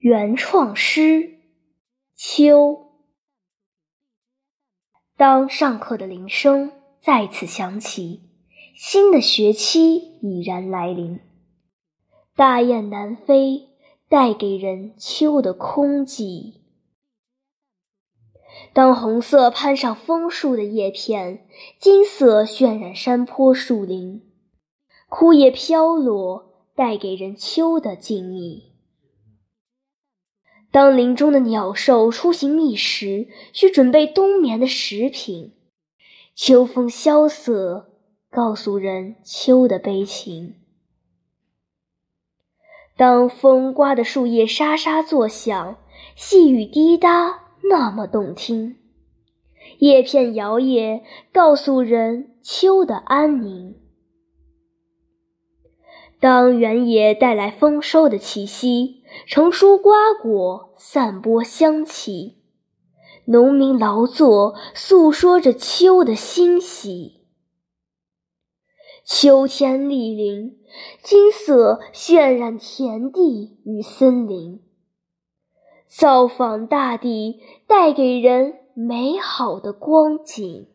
原创诗，秋。当上课的铃声再次响起，新的学期已然来临。大雁南飞，带给人秋的空寂。当红色攀上枫树的叶片，金色渲染山坡树林，枯叶飘落，带给人秋的静谧。当林中的鸟兽出行觅食，需准备冬眠的食品，秋风萧瑟，告诉人秋的悲情。当风刮得树叶沙沙作响，细雨滴答，那么动听。叶片摇曳，告诉人秋的安宁。当原野带来丰收的气息。成熟瓜果散播香气，农民劳作诉说着秋的欣喜。秋天莅临，金色渲染田地与森林，造访大地，带给人美好的光景。